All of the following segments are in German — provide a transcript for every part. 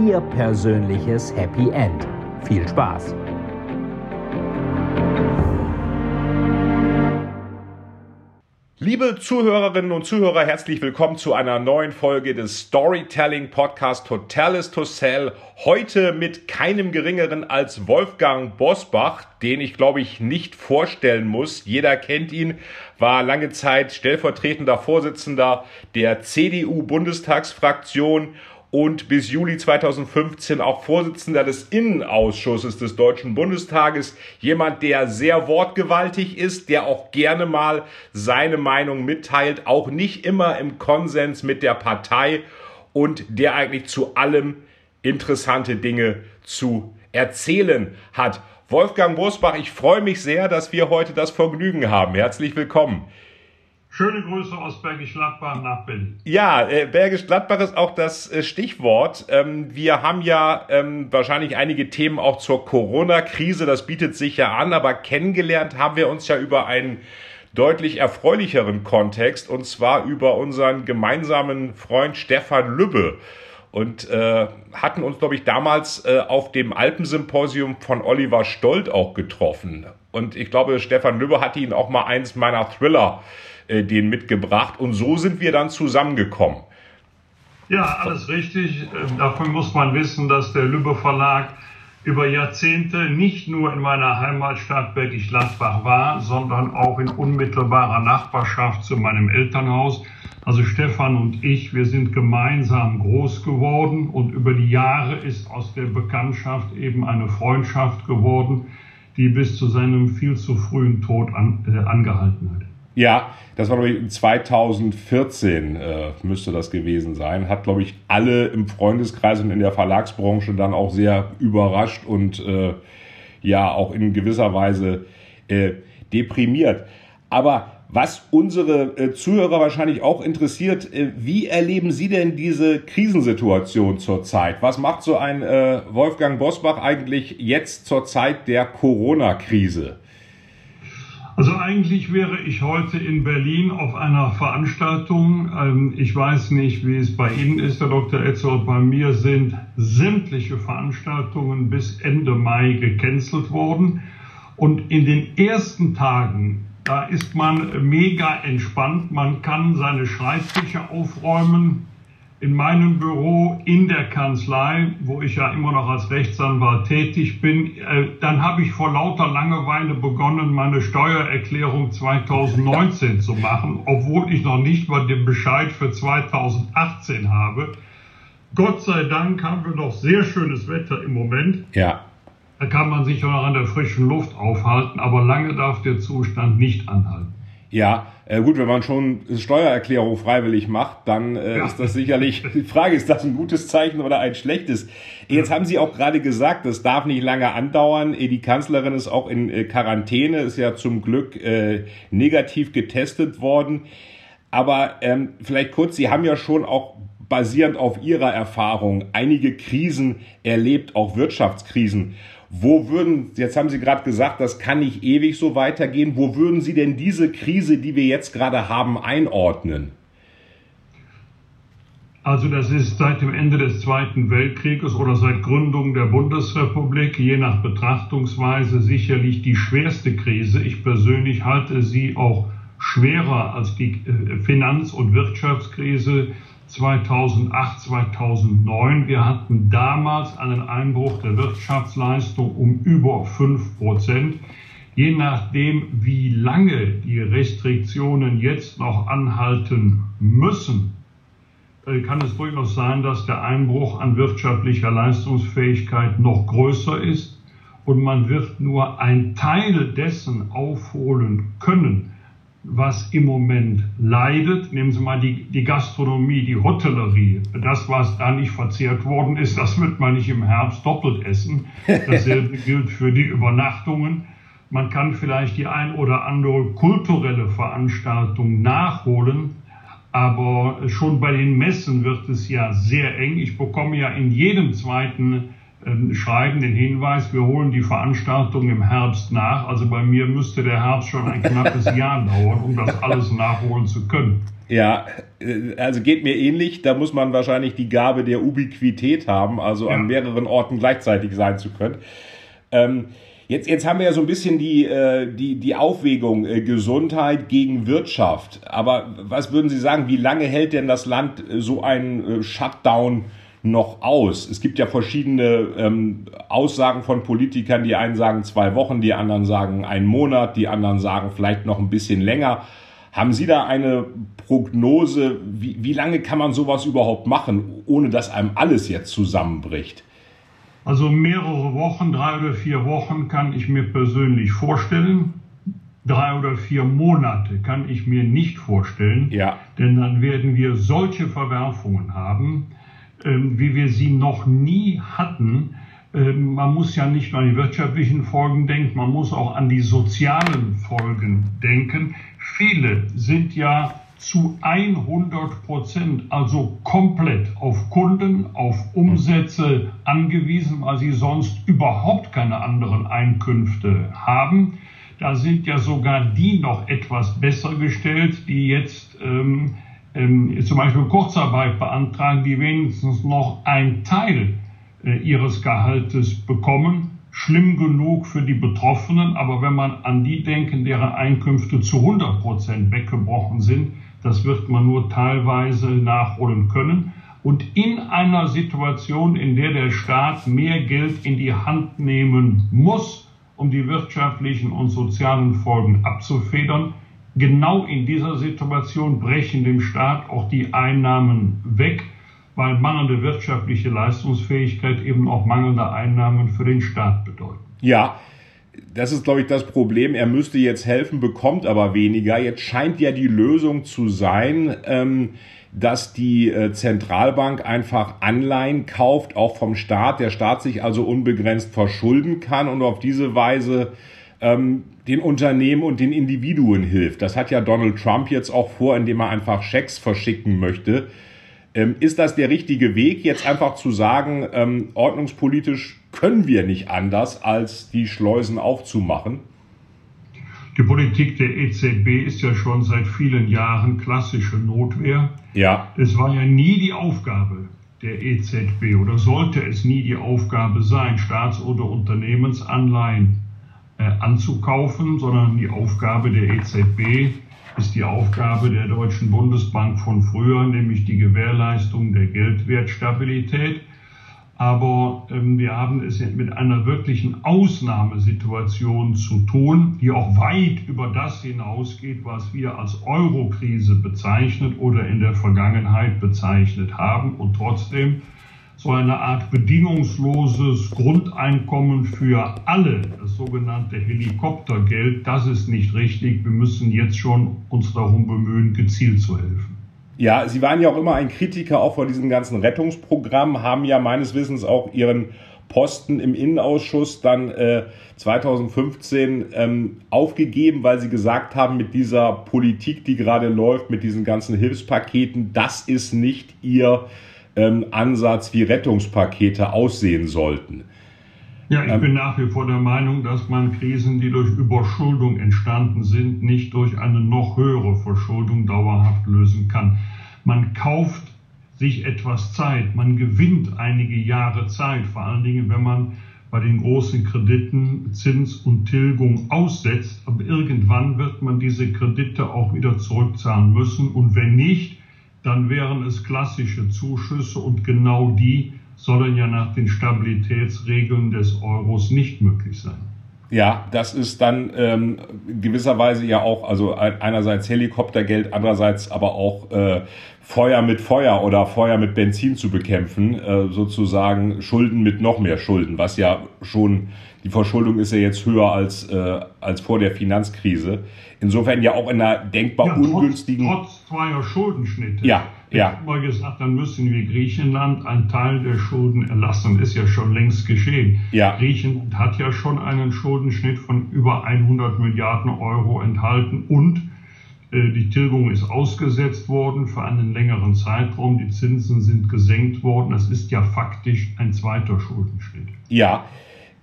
Ihr persönliches Happy End. Viel Spaß! Liebe Zuhörerinnen und Zuhörer, herzlich willkommen zu einer neuen Folge des Storytelling Podcast Hotel is to Sell. Heute mit keinem geringeren als Wolfgang Bosbach, den ich glaube ich nicht vorstellen muss. Jeder kennt ihn, war lange Zeit stellvertretender Vorsitzender der CDU Bundestagsfraktion und bis Juli 2015 auch Vorsitzender des Innenausschusses des Deutschen Bundestages. Jemand, der sehr wortgewaltig ist, der auch gerne mal seine Meinung mitteilt, auch nicht immer im Konsens mit der Partei und der eigentlich zu allem interessante Dinge zu erzählen hat. Wolfgang Bosbach, ich freue mich sehr, dass wir heute das Vergnügen haben. Herzlich willkommen. Schöne Grüße aus Bergisch Gladbach nach Berlin. Ja, äh, Bergisch Gladbach ist auch das äh, Stichwort. Ähm, wir haben ja ähm, wahrscheinlich einige Themen auch zur Corona-Krise. Das bietet sich ja an, aber kennengelernt haben wir uns ja über einen deutlich erfreulicheren Kontext und zwar über unseren gemeinsamen Freund Stefan Lübbe und äh, hatten uns, glaube ich, damals äh, auf dem Alpensymposium von Oliver Stolt auch getroffen. Und ich glaube, Stefan Lübbe hatte ihn auch mal eins meiner Thriller äh, den mitgebracht und so sind wir dann zusammengekommen. Ja, alles richtig. Ähm, dafür muss man wissen, dass der Lübbe Verlag über Jahrzehnte nicht nur in meiner Heimatstadt Bergisch Gladbach war, sondern auch in unmittelbarer Nachbarschaft zu meinem Elternhaus. Also Stefan und ich, wir sind gemeinsam groß geworden und über die Jahre ist aus der Bekanntschaft eben eine Freundschaft geworden, die bis zu seinem viel zu frühen Tod an, äh, angehalten hat. Ja, das war, glaube ich, 2014 äh, müsste das gewesen sein. Hat, glaube ich, alle im Freundeskreis und in der Verlagsbranche dann auch sehr überrascht und äh, ja, auch in gewisser Weise äh, deprimiert. Aber was unsere äh, Zuhörer wahrscheinlich auch interessiert, äh, wie erleben Sie denn diese Krisensituation zurzeit? Was macht so ein äh, Wolfgang Bosbach eigentlich jetzt zur Zeit der Corona-Krise? Also eigentlich wäre ich heute in Berlin auf einer Veranstaltung. Ähm, ich weiß nicht, wie es bei Ihnen ist, Herr Dr. Etzold. Bei mir sind sämtliche Veranstaltungen bis Ende Mai gecancelt worden. Und in den ersten Tagen, da ist man mega entspannt. Man kann seine Schreibtische aufräumen, in meinem Büro, in der Kanzlei, wo ich ja immer noch als Rechtsanwalt tätig bin, äh, dann habe ich vor lauter Langeweile begonnen, meine Steuererklärung 2019 zu machen, obwohl ich noch nicht mal den Bescheid für 2018 habe. Gott sei Dank haben wir doch sehr schönes Wetter im Moment. Ja. Da kann man sich auch noch an der frischen Luft aufhalten, aber lange darf der Zustand nicht anhalten. Ja, äh, gut, wenn man schon Steuererklärung freiwillig macht, dann äh, ja. ist das sicherlich, die Frage, ist das ein gutes Zeichen oder ein schlechtes? Jetzt haben Sie auch gerade gesagt, das darf nicht lange andauern. Die Kanzlerin ist auch in äh, Quarantäne, ist ja zum Glück äh, negativ getestet worden. Aber ähm, vielleicht kurz, Sie haben ja schon auch basierend auf Ihrer Erfahrung einige Krisen erlebt, auch Wirtschaftskrisen. Wo würden, jetzt haben Sie gerade gesagt, das kann nicht ewig so weitergehen. Wo würden Sie denn diese Krise, die wir jetzt gerade haben, einordnen? Also das ist seit dem Ende des Zweiten Weltkrieges oder seit Gründung der Bundesrepublik, je nach Betrachtungsweise, sicherlich die schwerste Krise. Ich persönlich halte sie auch schwerer als die äh, Finanz- und Wirtschaftskrise 2008, 2009. Wir hatten damals einen Einbruch der Wirtschaftsleistung um über 5 Prozent. Je nachdem, wie lange die Restriktionen jetzt noch anhalten müssen, äh, kann es durchaus sein, dass der Einbruch an wirtschaftlicher Leistungsfähigkeit noch größer ist und man wird nur ein Teil dessen aufholen können, was im Moment leidet. Nehmen Sie mal die, die Gastronomie, die Hotellerie. Das, was da nicht verzehrt worden ist, das wird man nicht im Herbst doppelt essen. Dasselbe gilt für die Übernachtungen. Man kann vielleicht die ein oder andere kulturelle Veranstaltung nachholen, aber schon bei den Messen wird es ja sehr eng. Ich bekomme ja in jedem zweiten schreiben den Hinweis, wir holen die Veranstaltung im Herbst nach. Also bei mir müsste der Herbst schon ein knappes Jahr dauern, um das alles nachholen zu können. Ja, äh, also geht mir ähnlich. Da muss man wahrscheinlich die Gabe der Ubiquität haben, also ja. an mehreren Orten gleichzeitig sein zu können. Ähm, jetzt, jetzt haben wir ja so ein bisschen die, äh, die, die Aufwägung äh, Gesundheit gegen Wirtschaft. Aber was würden Sie sagen, wie lange hält denn das Land so einen Shutdown noch aus? Es gibt ja verschiedene ähm, Aussagen von Politikern. Die einen sagen zwei Wochen, die anderen sagen einen Monat, die anderen sagen vielleicht noch ein bisschen länger. Haben Sie da eine Prognose, wie, wie lange kann man sowas überhaupt machen, ohne dass einem alles jetzt zusammenbricht? Also mehrere Wochen, drei oder vier Wochen kann ich mir persönlich vorstellen. Drei oder vier Monate kann ich mir nicht vorstellen, ja. denn dann werden wir solche Verwerfungen haben, wie wir sie noch nie hatten. Ähm, man muss ja nicht nur an die wirtschaftlichen Folgen denken, man muss auch an die sozialen Folgen denken. Viele sind ja zu 100 Prozent, also komplett auf Kunden, auf Umsätze angewiesen, weil sie sonst überhaupt keine anderen Einkünfte haben. Da sind ja sogar die noch etwas besser gestellt, die jetzt ähm, ähm, zum Beispiel Kurzarbeit beantragen, die wenigstens noch einen Teil äh, ihres Gehaltes bekommen. Schlimm genug für die Betroffenen, aber wenn man an die denken, deren Einkünfte zu 100 Prozent weggebrochen sind, das wird man nur teilweise nachholen können. Und in einer Situation, in der der Staat mehr Geld in die Hand nehmen muss, um die wirtschaftlichen und sozialen Folgen abzufedern, Genau in dieser Situation brechen dem Staat auch die Einnahmen weg, weil mangelnde wirtschaftliche Leistungsfähigkeit eben auch mangelnde Einnahmen für den Staat bedeuten. Ja, das ist, glaube ich, das Problem. Er müsste jetzt helfen, bekommt aber weniger. Jetzt scheint ja die Lösung zu sein, ähm, dass die äh, Zentralbank einfach Anleihen kauft, auch vom Staat. Der Staat sich also unbegrenzt verschulden kann und auf diese Weise ähm, den Unternehmen und den Individuen hilft. Das hat ja Donald Trump jetzt auch vor, indem er einfach Schecks verschicken möchte. Ähm, ist das der richtige Weg, jetzt einfach zu sagen, ähm, ordnungspolitisch können wir nicht anders, als die Schleusen aufzumachen? Die Politik der EZB ist ja schon seit vielen Jahren klassische Notwehr. Ja. Es war ja nie die Aufgabe der EZB oder sollte es nie die Aufgabe sein, Staats- oder Unternehmensanleihen anzukaufen, sondern die Aufgabe der EZB ist die Aufgabe der Deutschen Bundesbank von früher, nämlich die Gewährleistung der Geldwertstabilität. Aber ähm, wir haben es mit einer wirklichen Ausnahmesituation zu tun, die auch weit über das hinausgeht, was wir als Eurokrise bezeichnet oder in der Vergangenheit bezeichnet haben. Und trotzdem so eine Art bedingungsloses Grundeinkommen für alle, das sogenannte Helikoptergeld, das ist nicht richtig. Wir müssen jetzt schon uns darum bemühen, gezielt zu helfen. Ja, Sie waren ja auch immer ein Kritiker auch vor diesem ganzen Rettungsprogramm, haben ja meines Wissens auch Ihren Posten im Innenausschuss dann äh, 2015 ähm, aufgegeben, weil sie gesagt haben, mit dieser Politik, die gerade läuft, mit diesen ganzen Hilfspaketen, das ist nicht ihr ähm, Ansatz, wie Rettungspakete aussehen sollten. Ja, ich ähm, bin nach wie vor der Meinung, dass man Krisen, die durch Überschuldung entstanden sind, nicht durch eine noch höhere Verschuldung dauerhaft lösen kann. Man kauft sich etwas Zeit, man gewinnt einige Jahre Zeit, vor allen Dingen, wenn man bei den großen Krediten Zins und Tilgung aussetzt. Aber irgendwann wird man diese Kredite auch wieder zurückzahlen müssen. Und wenn nicht, dann wären es klassische Zuschüsse und genau die sollen ja nach den Stabilitätsregeln des Euros nicht möglich sein. Ja, das ist dann ähm, gewisserweise ja auch, also einerseits Helikoptergeld, andererseits aber auch äh, Feuer mit Feuer oder Feuer mit Benzin zu bekämpfen, äh, sozusagen Schulden mit noch mehr Schulden, was ja schon, die Verschuldung ist ja jetzt höher als, äh, als vor der Finanzkrise. Insofern ja auch in einer denkbar ja, ungünstigen. Trotz, trotz zweier Schuldenschnitte. Ja, ich ja. habe mal gesagt, dann müssen wir Griechenland einen Teil der Schulden erlassen. Ist ja schon längst geschehen. Ja. Griechenland hat ja schon einen Schuldenschnitt von über 100 Milliarden Euro enthalten und äh, die Tilgung ist ausgesetzt worden für einen längeren Zeitraum. Die Zinsen sind gesenkt worden. Das ist ja faktisch ein zweiter Schuldenschnitt. Ja.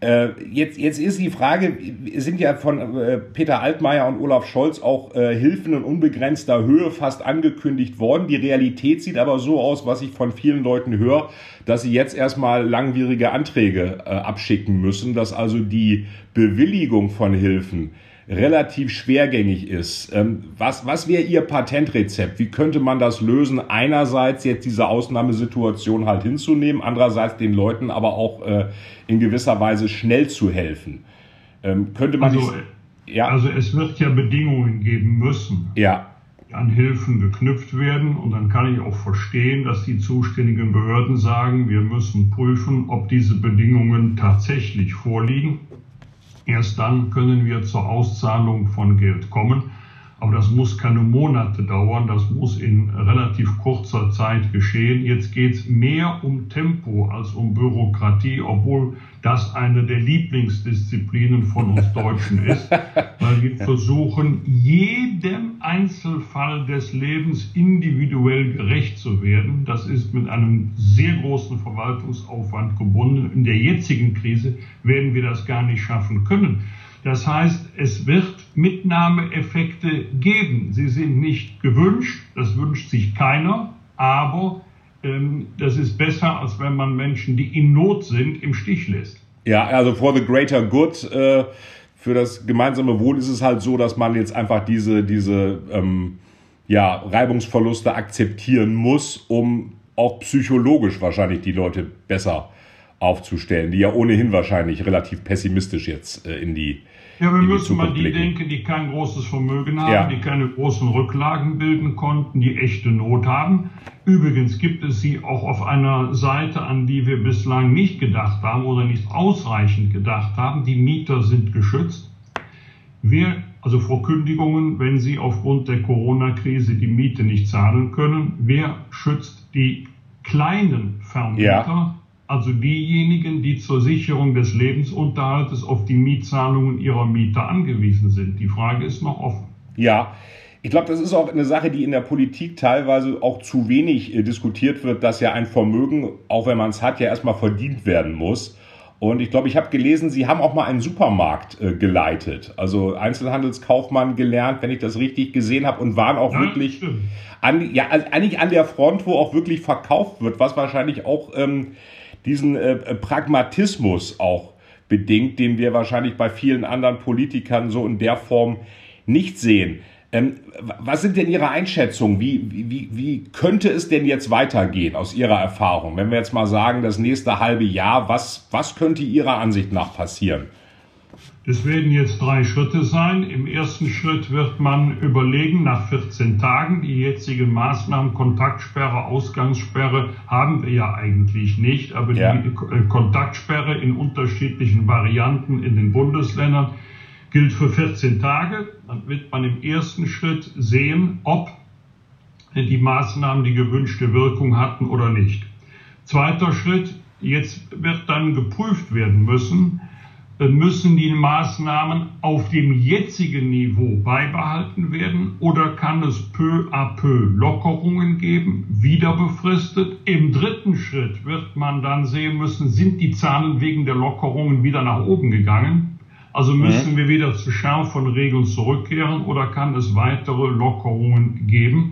Äh, jetzt, jetzt ist die Frage, sind ja von äh, Peter Altmaier und Olaf Scholz auch Hilfen in unbegrenzter Höhe fast angekündigt worden. Die Realität sieht aber so aus, was ich von vielen Leuten höre, dass sie jetzt erstmal langwierige Anträge abschicken müssen, dass also die Bewilligung von Hilfen relativ schwergängig ist. Ähm, was, was wäre Ihr Patentrezept? Wie könnte man das lösen? Einerseits jetzt diese Ausnahmesituation halt hinzunehmen, andererseits den Leuten aber auch äh, in gewisser Weise schnell zu helfen. Ähm, könnte man also, nicht, ja. also es wird ja Bedingungen geben müssen. Ja. an Hilfen geknüpft werden. Und dann kann ich auch verstehen, dass die zuständigen Behörden sagen, wir müssen prüfen, ob diese Bedingungen tatsächlich vorliegen. Erst dann können wir zur Auszahlung von Geld kommen. Aber das muss keine Monate dauern, das muss in relativ kurzer Zeit geschehen. Jetzt geht es mehr um Tempo als um Bürokratie, obwohl das eine der Lieblingsdisziplinen von uns Deutschen ist, weil wir versuchen, jedem Einzelfall des Lebens individuell gerecht zu werden. Das ist mit einem sehr großen Verwaltungsaufwand gebunden. In der jetzigen Krise werden wir das gar nicht schaffen können. Das heißt, es wird Mitnahmeeffekte geben. Sie sind nicht gewünscht, das wünscht sich keiner, aber das ist besser, als wenn man Menschen, die in Not sind, im Stich lässt. Ja, also for the greater good, äh, für das gemeinsame Wohl ist es halt so, dass man jetzt einfach diese, diese ähm, ja, Reibungsverluste akzeptieren muss, um auch psychologisch wahrscheinlich die Leute besser aufzustellen, die ja ohnehin wahrscheinlich relativ pessimistisch jetzt äh, in die ja, wir müssen mal die blicken. denken, die kein großes Vermögen haben, ja. die keine großen Rücklagen bilden konnten, die echte Not haben. Übrigens gibt es sie auch auf einer Seite, an die wir bislang nicht gedacht haben oder nicht ausreichend gedacht haben. Die Mieter sind geschützt. Wer, also vor Kündigungen, wenn sie aufgrund der Corona-Krise die Miete nicht zahlen können, wer schützt die kleinen Vermieter? Ja also diejenigen, die zur Sicherung des Lebensunterhaltes auf die Mietzahlungen ihrer Mieter angewiesen sind. Die Frage ist noch offen. Ja, ich glaube, das ist auch eine Sache, die in der Politik teilweise auch zu wenig äh, diskutiert wird, dass ja ein Vermögen, auch wenn man es hat, ja erstmal verdient werden muss. Und ich glaube, ich habe gelesen, Sie haben auch mal einen Supermarkt äh, geleitet, also Einzelhandelskaufmann gelernt, wenn ich das richtig gesehen habe, und waren auch ja, wirklich an, ja, eigentlich an der Front, wo auch wirklich verkauft wird, was wahrscheinlich auch ähm, diesen äh, äh, Pragmatismus auch bedingt, den wir wahrscheinlich bei vielen anderen Politikern so in der Form nicht sehen. Ähm, was sind denn Ihre Einschätzungen? Wie, wie, wie könnte es denn jetzt weitergehen aus Ihrer Erfahrung? Wenn wir jetzt mal sagen, das nächste halbe Jahr, was, was könnte Ihrer Ansicht nach passieren? Es werden jetzt drei Schritte sein. Im ersten Schritt wird man überlegen, nach 14 Tagen, die jetzigen Maßnahmen, Kontaktsperre, Ausgangssperre haben wir ja eigentlich nicht, aber ja. die äh, Kontaktsperre in unterschiedlichen Varianten in den Bundesländern gilt für 14 Tage. Dann wird man im ersten Schritt sehen, ob die Maßnahmen die gewünschte Wirkung hatten oder nicht. Zweiter Schritt, jetzt wird dann geprüft werden müssen, müssen die Maßnahmen auf dem jetzigen Niveau beibehalten werden oder kann es peu à peu Lockerungen geben, wieder befristet? Im dritten Schritt wird man dann sehen müssen, sind die Zahlen wegen der Lockerungen wieder nach oben gegangen? Also müssen wir wieder zur Schärfe von Regeln zurückkehren oder kann es weitere Lockerungen geben?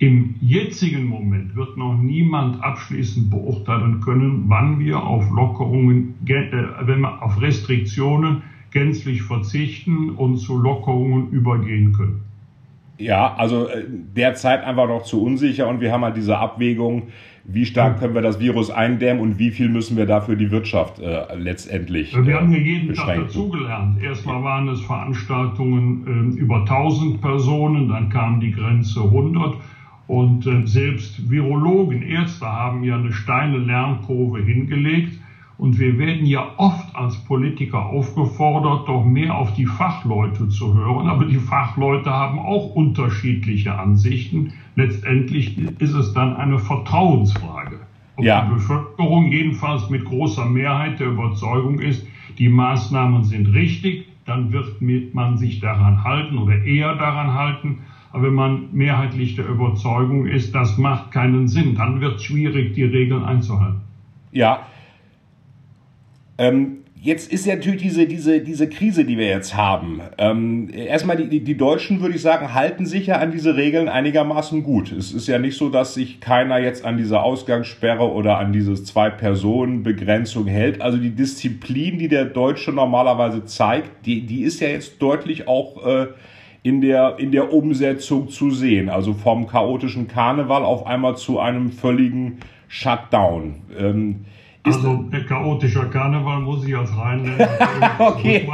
Im jetzigen Moment wird noch niemand abschließend beurteilen können, wann wir auf Lockerungen, äh, wenn wir auf Restriktionen gänzlich verzichten und zu Lockerungen übergehen können. Ja, also äh, derzeit einfach noch zu unsicher und wir haben halt diese Abwägung, wie stark können wir das Virus eindämmen und wie viel müssen wir dafür die Wirtschaft äh, letztendlich Wir haben hier jeden Tag dazugelernt. Erstmal waren es Veranstaltungen äh, über 1000 Personen, dann kam die Grenze 100 und äh, selbst Virologen, Ärzte haben ja eine steile Lernkurve hingelegt. Und wir werden ja oft als Politiker aufgefordert, doch mehr auf die Fachleute zu hören. Aber die Fachleute haben auch unterschiedliche Ansichten. Letztendlich ist es dann eine Vertrauensfrage. Ob ja. die Bevölkerung jedenfalls mit großer Mehrheit der Überzeugung ist, die Maßnahmen sind richtig, dann wird man sich daran halten oder eher daran halten. Aber wenn man mehrheitlich der Überzeugung ist, das macht keinen Sinn, dann wird es schwierig, die Regeln einzuhalten. Ja, ähm, jetzt ist ja natürlich diese, diese, diese Krise, die wir jetzt haben. Ähm, erstmal, die, die Deutschen, würde ich sagen, halten sich ja an diese Regeln einigermaßen gut. Es ist ja nicht so, dass sich keiner jetzt an diese Ausgangssperre oder an diese Zwei-Personen-Begrenzung hält. Also die Disziplin, die der Deutsche normalerweise zeigt, die, die ist ja jetzt deutlich auch äh, in, der, in der Umsetzung zu sehen. Also vom chaotischen Karneval auf einmal zu einem völligen Shutdown. Ähm, also der chaotische Karneval muss ich als Rheinländer okay.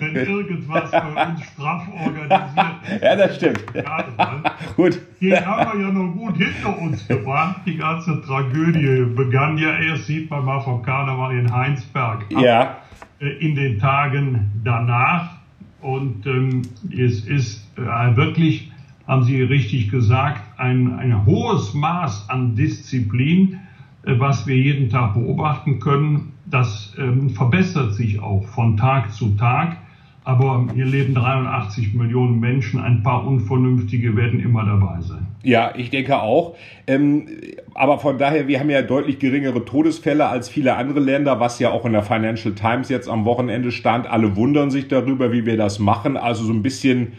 wenn irgendwas bei uns straff organisiert Ja, das stimmt. Karneval, gut. Den haben wir ja noch gut hinter uns gebracht. Die ganze Tragödie begann ja erst, sieht man mal vom Karneval in Heinsberg ab, ja. Äh, in den Tagen danach. Und ähm, es ist äh, wirklich, haben Sie richtig gesagt, ein, ein hohes Maß an Disziplin äh, was wir jeden Tag beobachten können. Das ähm, verbessert sich auch von Tag zu Tag. Aber hier leben 83 Millionen Menschen. Ein paar Unvernünftige werden immer dabei sein. Ja, ich denke auch. Ähm, aber von daher, wir haben ja deutlich geringere Todesfälle als viele andere Länder, was ja auch in der Financial Times jetzt am Wochenende stand. Alle wundern sich darüber, wie wir das machen. Also so ein bisschen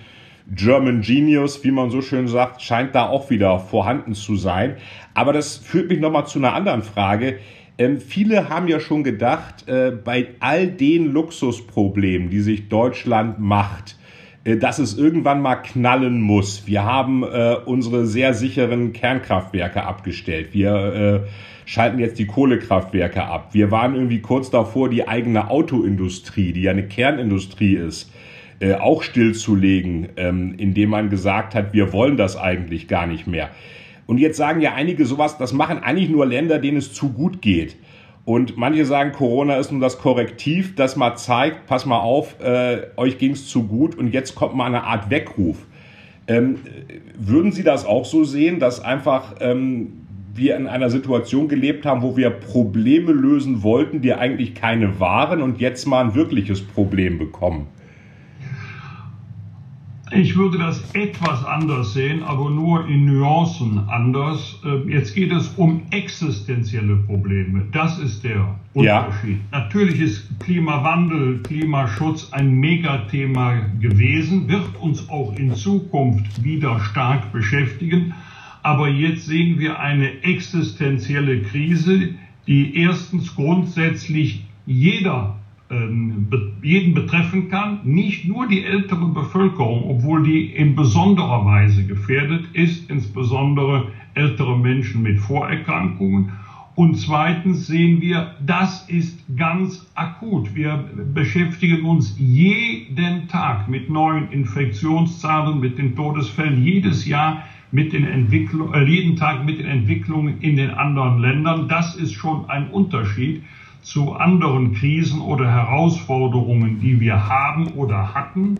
German Genius, wie man so schön sagt, scheint da auch wieder vorhanden zu sein. Aber das führt mich nochmal zu einer anderen Frage. Ähm, viele haben ja schon gedacht, äh, bei all den Luxusproblemen, die sich Deutschland macht, äh, dass es irgendwann mal knallen muss. Wir haben äh, unsere sehr sicheren Kernkraftwerke abgestellt. Wir äh, schalten jetzt die Kohlekraftwerke ab. Wir waren irgendwie kurz davor, die eigene Autoindustrie, die ja eine Kernindustrie ist, äh, auch stillzulegen, ähm, indem man gesagt hat, wir wollen das eigentlich gar nicht mehr. Und jetzt sagen ja einige sowas, das machen eigentlich nur Länder, denen es zu gut geht. Und manche sagen, Corona ist nun das Korrektiv, das mal zeigt, pass mal auf, äh, euch ging es zu gut und jetzt kommt mal eine Art Weckruf. Ähm, würden Sie das auch so sehen, dass einfach ähm, wir in einer Situation gelebt haben, wo wir Probleme lösen wollten, die eigentlich keine waren und jetzt mal ein wirkliches Problem bekommen? Ich würde das etwas anders sehen, aber nur in Nuancen anders. Ähm, jetzt geht es um existenzielle Probleme. Das ist der Unterschied. Ja. Natürlich ist Klimawandel, Klimaschutz ein Megathema gewesen, wird uns auch in Zukunft wieder stark beschäftigen. Aber jetzt sehen wir eine existenzielle Krise, die erstens grundsätzlich jeder jeden betreffen kann, nicht nur die ältere Bevölkerung, obwohl die in besonderer Weise gefährdet ist, insbesondere ältere Menschen mit Vorerkrankungen. Und zweitens sehen wir, das ist ganz akut. Wir beschäftigen uns jeden Tag mit neuen Infektionszahlen, mit den Todesfällen, jedes Jahr mit den Entwicklungen, äh, jeden Tag mit den Entwicklungen in den anderen Ländern. Das ist schon ein Unterschied zu anderen Krisen oder Herausforderungen, die wir haben oder hatten.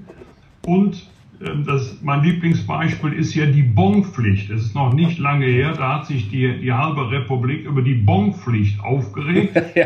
Und ähm, das, mein Lieblingsbeispiel ist ja die Bonpflicht. Es ist noch nicht lange her, da hat sich die, die halbe Republik über die Bonpflicht aufgeregt. ja.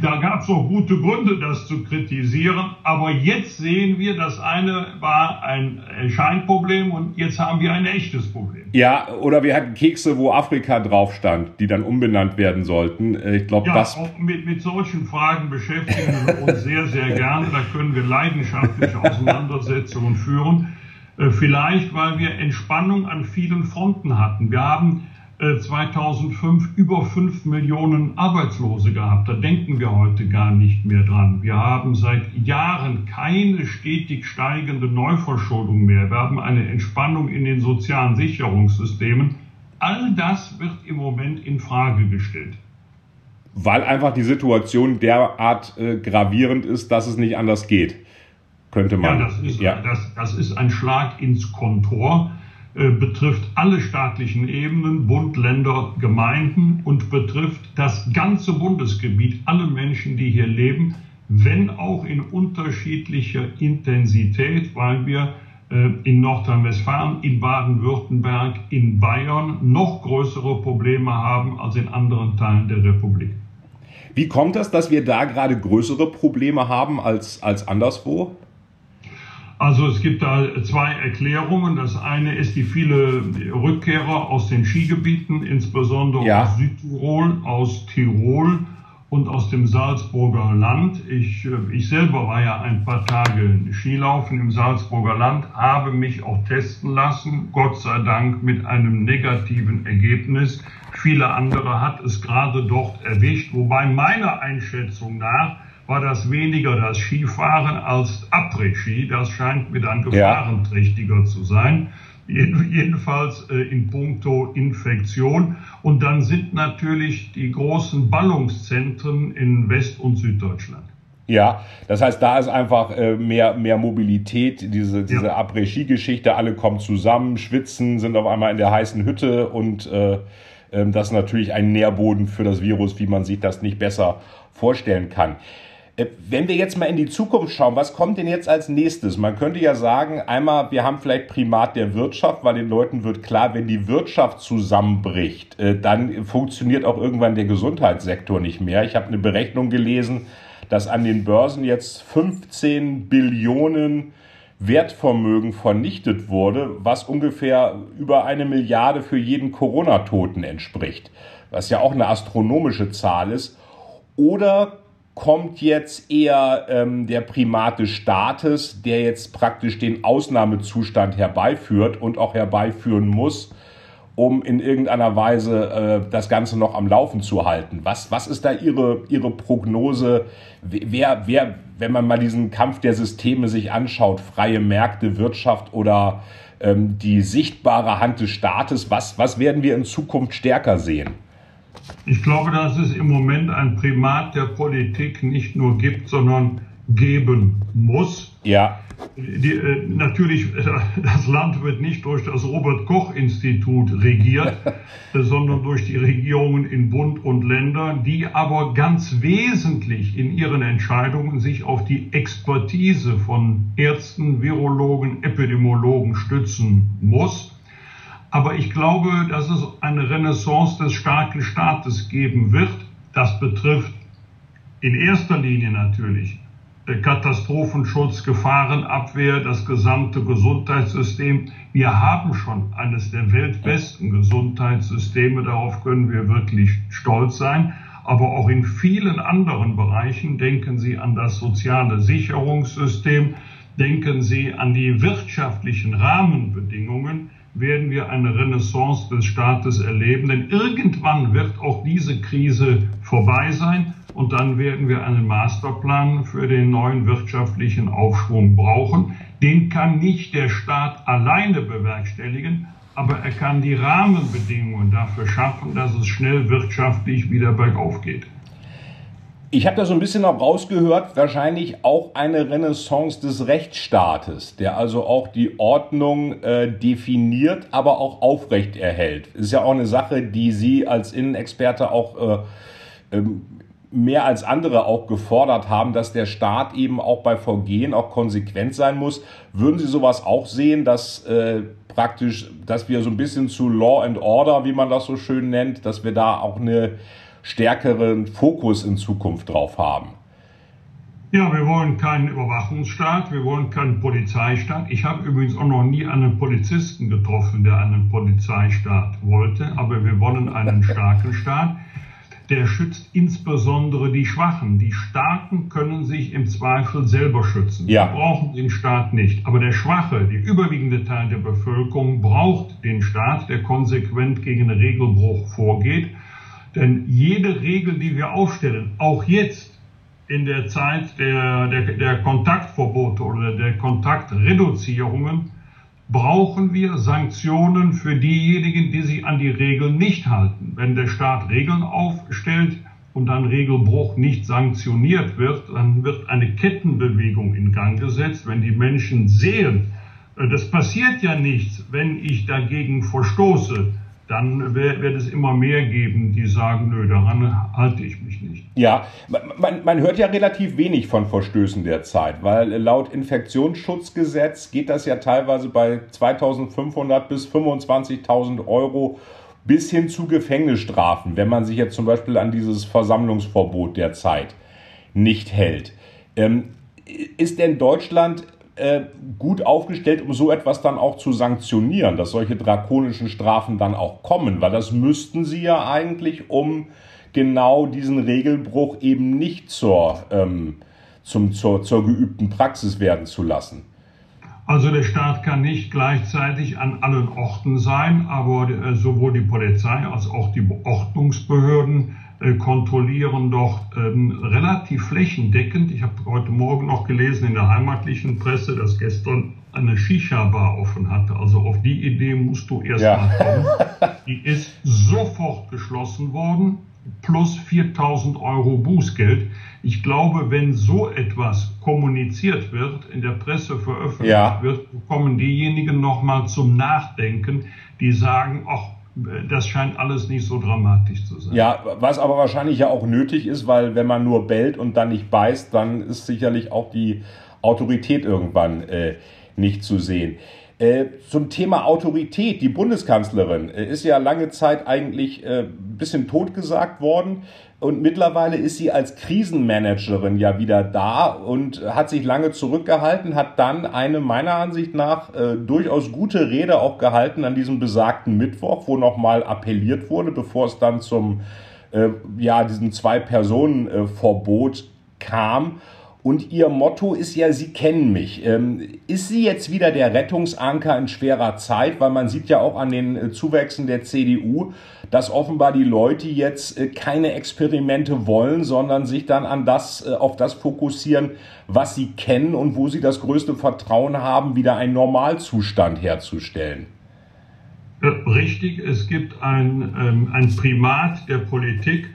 Da gab es auch gute Gründe, das zu kritisieren. Aber jetzt sehen wir, das eine war ein Scheinproblem und jetzt haben wir ein echtes Problem. Ja, oder wir hatten Kekse, wo Afrika drauf stand, die dann umbenannt werden sollten. Äh, ich glaube, ja, das. Mit, mit solchen Fragen beschäftigen wir uns sehr, sehr gerne. Da können wir leidenschaftliche Auseinandersetzungen führen. Äh, vielleicht, weil wir Entspannung an vielen Fronten hatten. Wir haben 2005 äh, über 5 Millionen Arbeitslose gehabt. Da denken wir heute gar nicht mehr dran. Wir haben seit Jahren keine stetig steigende Neuverschuldung mehr. Wir haben eine Entspannung in den sozialen Sicherungssystemen. All das wird im Moment in Frage gestellt. Weil einfach die Situation derart äh, gravierend ist, dass es nicht anders geht, könnte man. Ja, das ist, ja. Das, das ist ein Schlag ins Kontor. Äh, betrifft alle staatlichen Ebenen, Bund, Länder, Gemeinden und betrifft das ganze Bundesgebiet, alle Menschen, die hier leben, wenn auch in unterschiedlicher Intensität, weil wir äh, in Nordrhein-Westfalen, in Baden-Württemberg, in Bayern noch größere Probleme haben als in anderen Teilen der Republik. Wie kommt das, dass wir da gerade größere Probleme haben als, als anderswo? Also es gibt da zwei Erklärungen. Das eine ist die viele Rückkehrer aus den Skigebieten, insbesondere ja. aus Südtirol, aus Tirol und aus dem Salzburger Land. Ich, äh, ich selber war ja ein paar Tage Skilaufen im Salzburger Land, habe mich auch testen lassen, Gott sei Dank mit einem negativen Ergebnis. Viele andere hat es gerade dort erwischt, wobei meiner Einschätzung nach war das weniger das Skifahren als Après-Ski. Das scheint mir dann gefahrenträchtiger ja. zu sein. Jedenfalls äh, in puncto Infektion. Und dann sind natürlich die großen Ballungszentren in West- und Süddeutschland. Ja, das heißt, da ist einfach äh, mehr, mehr Mobilität, diese, diese ja. Après-Ski-Geschichte, alle kommen zusammen, schwitzen, sind auf einmal in der heißen Hütte und äh, äh, das ist natürlich ein Nährboden für das Virus, wie man sich das nicht besser vorstellen kann. Äh, wenn wir jetzt mal in die Zukunft schauen, was kommt denn jetzt als nächstes? Man könnte ja sagen, einmal, wir haben vielleicht Primat der Wirtschaft, weil den Leuten wird klar, wenn die Wirtschaft zusammenbricht, äh, dann funktioniert auch irgendwann der Gesundheitssektor nicht mehr. Ich habe eine Berechnung gelesen, dass an den Börsen jetzt 15 Billionen Wertvermögen vernichtet wurde, was ungefähr über eine Milliarde für jeden Corona-Toten entspricht, was ja auch eine astronomische Zahl ist. Oder kommt jetzt eher ähm, der Primat des Staates, der jetzt praktisch den Ausnahmezustand herbeiführt und auch herbeiführen muss, um in irgendeiner Weise äh, das Ganze noch am Laufen zu halten. Was, was ist da Ihre, Ihre Prognose? Wer, wer, wenn man mal diesen Kampf der Systeme sich anschaut, freie Märkte, Wirtschaft oder ähm, die sichtbare Hand des Staates, was, was werden wir in Zukunft stärker sehen? Ich glaube, dass es im Moment ein Primat der Politik nicht nur gibt, sondern geben muss. Ja. Die, äh, natürlich, äh, das Land wird nicht durch das Robert Koch Institut regiert, äh, sondern durch die Regierungen in Bund und Länder, die aber ganz wesentlich in ihren Entscheidungen sich auf die Expertise von Ärzten, Virologen, Epidemiologen stützen muss. Aber ich glaube, dass es eine Renaissance des starken Staates geben wird. Das betrifft in erster Linie natürlich Katastrophenschutz, Gefahrenabwehr, das gesamte Gesundheitssystem. Wir haben schon eines der weltbesten Gesundheitssysteme, darauf können wir wirklich stolz sein. Aber auch in vielen anderen Bereichen denken Sie an das soziale Sicherungssystem, denken Sie an die wirtschaftlichen Rahmenbedingungen werden wir eine Renaissance des Staates erleben. Denn irgendwann wird auch diese Krise vorbei sein und dann werden wir einen Masterplan für den neuen wirtschaftlichen Aufschwung brauchen. Den kann nicht der Staat alleine bewerkstelligen, aber er kann die Rahmenbedingungen dafür schaffen, dass es schnell wirtschaftlich wieder bergauf geht. Ich habe da so ein bisschen noch rausgehört, wahrscheinlich auch eine Renaissance des Rechtsstaates, der also auch die Ordnung äh, definiert, aber auch aufrecht erhält. Ist ja auch eine Sache, die Sie als Innenexperte auch äh, ähm, mehr als andere auch gefordert haben, dass der Staat eben auch bei Vergehen auch konsequent sein muss. Würden Sie sowas auch sehen, dass äh, praktisch, dass wir so ein bisschen zu Law and Order, wie man das so schön nennt, dass wir da auch eine stärkeren Fokus in Zukunft drauf haben? Ja, wir wollen keinen Überwachungsstaat, wir wollen keinen Polizeistaat. Ich habe übrigens auch noch nie einen Polizisten getroffen, der einen Polizeistaat wollte, aber wir wollen einen starken Staat. der schützt insbesondere die Schwachen. Die Starken können sich im Zweifel selber schützen. Ja. Sie brauchen den Staat nicht. Aber der Schwache, die überwiegende Teil der Bevölkerung, braucht den Staat, der konsequent gegen Regelbruch vorgeht. Denn jede Regel, die wir aufstellen, auch jetzt in der Zeit der, der, der Kontaktverbote oder der Kontaktreduzierungen, brauchen wir Sanktionen für diejenigen, die sich an die Regeln nicht halten. Wenn der Staat Regeln aufstellt und dann Regelbruch nicht sanktioniert wird, dann wird eine Kettenbewegung in Gang gesetzt. Wenn die Menschen sehen, äh, das passiert ja nichts, wenn ich dagegen verstoße, dann wird es immer mehr geben, die sagen, nö, daran halte ich mich nicht. Ja, man, man hört ja relativ wenig von Verstößen derzeit, weil laut Infektionsschutzgesetz geht das ja teilweise bei 2500 bis 25.000 Euro bis hin zu Gefängnisstrafen, wenn man sich jetzt zum Beispiel an dieses Versammlungsverbot derzeit nicht hält. Ähm, ist denn Deutschland äh, gut aufgestellt, um so etwas dann auch zu sanktionieren, dass solche drakonischen Strafen dann auch kommen, weil das müssten sie ja eigentlich, um genau diesen Regelbruch eben nicht zur, ähm, zum, zur, zur geübten Praxis werden zu lassen. Also der Staat kann nicht gleichzeitig an allen Orten sein, aber äh, sowohl die Polizei als auch die Ordnungsbehörden kontrollieren doch ähm, relativ flächendeckend. Ich habe heute Morgen noch gelesen in der heimatlichen Presse, dass gestern eine Shisha-Bar offen hatte. Also auf die Idee musst du erst ja. mal kommen. Die ist sofort geschlossen worden, plus 4000 Euro Bußgeld. Ich glaube, wenn so etwas kommuniziert wird, in der Presse veröffentlicht ja. wird, kommen diejenigen nochmal zum Nachdenken, die sagen, ach, das scheint alles nicht so dramatisch zu sein. Ja, was aber wahrscheinlich ja auch nötig ist, weil wenn man nur bellt und dann nicht beißt, dann ist sicherlich auch die Autorität irgendwann äh, nicht zu sehen. Äh, zum Thema Autorität. Die Bundeskanzlerin äh, ist ja lange Zeit eigentlich ein äh, bisschen totgesagt worden. Und mittlerweile ist sie als Krisenmanagerin ja wieder da und hat sich lange zurückgehalten, hat dann eine meiner Ansicht nach äh, durchaus gute Rede auch gehalten an diesem besagten Mittwoch, wo nochmal appelliert wurde, bevor es dann zum, äh, ja, diesem Zwei-Personen-Verbot kam. Und ihr Motto ist ja, Sie kennen mich. Ähm, ist sie jetzt wieder der Rettungsanker in schwerer Zeit? Weil man sieht ja auch an den äh, Zuwächsen der CDU, dass offenbar die Leute jetzt äh, keine Experimente wollen, sondern sich dann an das, äh, auf das fokussieren, was sie kennen und wo sie das größte Vertrauen haben, wieder einen Normalzustand herzustellen. Richtig, es gibt ein, ähm, ein Primat der Politik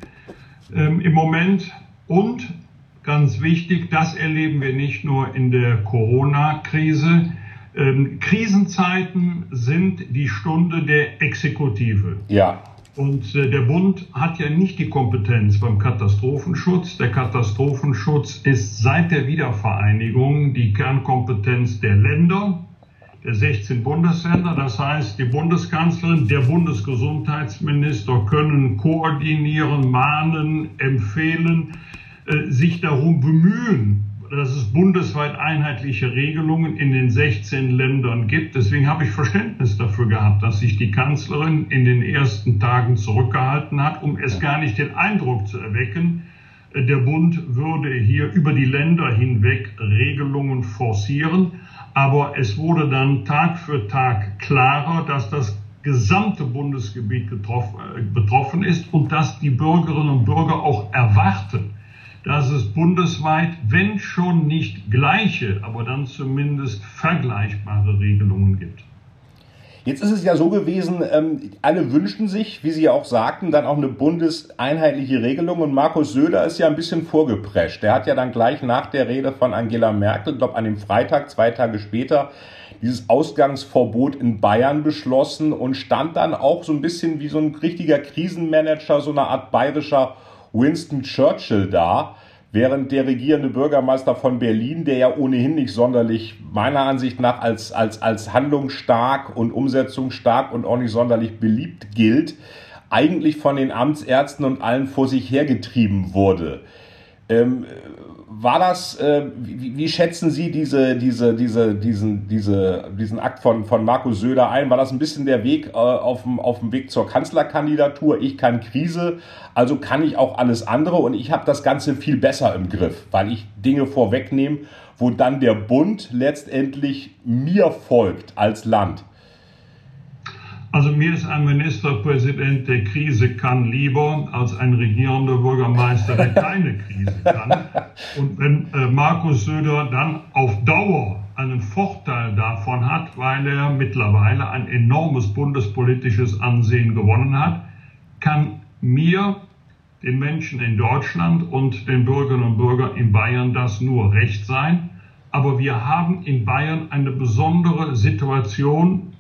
ähm, im Moment und ganz wichtig, das erleben wir nicht nur in der Corona-Krise. Ähm, Krisenzeiten sind die Stunde der Exekutive. Ja. Und äh, der Bund hat ja nicht die Kompetenz beim Katastrophenschutz. Der Katastrophenschutz ist seit der Wiedervereinigung die Kernkompetenz der Länder, der 16 Bundesländer. Das heißt, die Bundeskanzlerin, der Bundesgesundheitsminister können koordinieren, mahnen, empfehlen. Äh, sich darum bemühen, dass es bundesweit einheitliche Regelungen in den 16 Ländern gibt. Deswegen habe ich Verständnis dafür gehabt, dass sich die Kanzlerin in den ersten Tagen zurückgehalten hat, um es gar nicht den Eindruck zu erwecken, äh, der Bund würde hier über die Länder hinweg Regelungen forcieren. Aber es wurde dann Tag für Tag klarer, dass das gesamte Bundesgebiet äh, betroffen ist und dass die Bürgerinnen und Bürger auch erwarten, dass es bundesweit, wenn schon nicht gleiche, aber dann zumindest vergleichbare Regelungen gibt. Jetzt ist es ja so gewesen, ähm, alle wünschten sich, wie Sie ja auch sagten, dann auch eine bundeseinheitliche Regelung und Markus Söder ist ja ein bisschen vorgeprescht. Der hat ja dann gleich nach der Rede von Angela Merkel, glaube an dem Freitag, zwei Tage später, dieses Ausgangsverbot in Bayern beschlossen und stand dann auch so ein bisschen wie so ein richtiger Krisenmanager, so eine Art bayerischer Winston Churchill da, während der regierende Bürgermeister von Berlin, der ja ohnehin nicht sonderlich meiner Ansicht nach als, als, als handlungsstark und umsetzungsstark und auch nicht sonderlich beliebt gilt, eigentlich von den Amtsärzten und allen vor sich hergetrieben wurde. Ähm, war das, äh, wie, wie, schätzen Sie diese, diese, diese, diesen, diese, diesen Akt von, von Markus Söder ein? War das ein bisschen der Weg äh, auf, dem, auf dem Weg zur Kanzlerkandidatur? Ich kann Krise, also kann ich auch alles andere und ich habe das Ganze viel besser im Griff, weil ich Dinge vorwegnehme, wo dann der Bund letztendlich mir folgt als Land. Also mir ist ein Ministerpräsident, der Krise kann, lieber als ein regierender Bürgermeister, der keine Krise kann. Und wenn äh, Markus Söder dann auf Dauer einen Vorteil davon hat, weil er mittlerweile ein enormes bundespolitisches Ansehen gewonnen hat, kann mir, den Menschen in Deutschland und den Bürgerinnen und Bürgern in Bayern das nur recht sein. Aber wir haben in Bayern eine besondere Situation,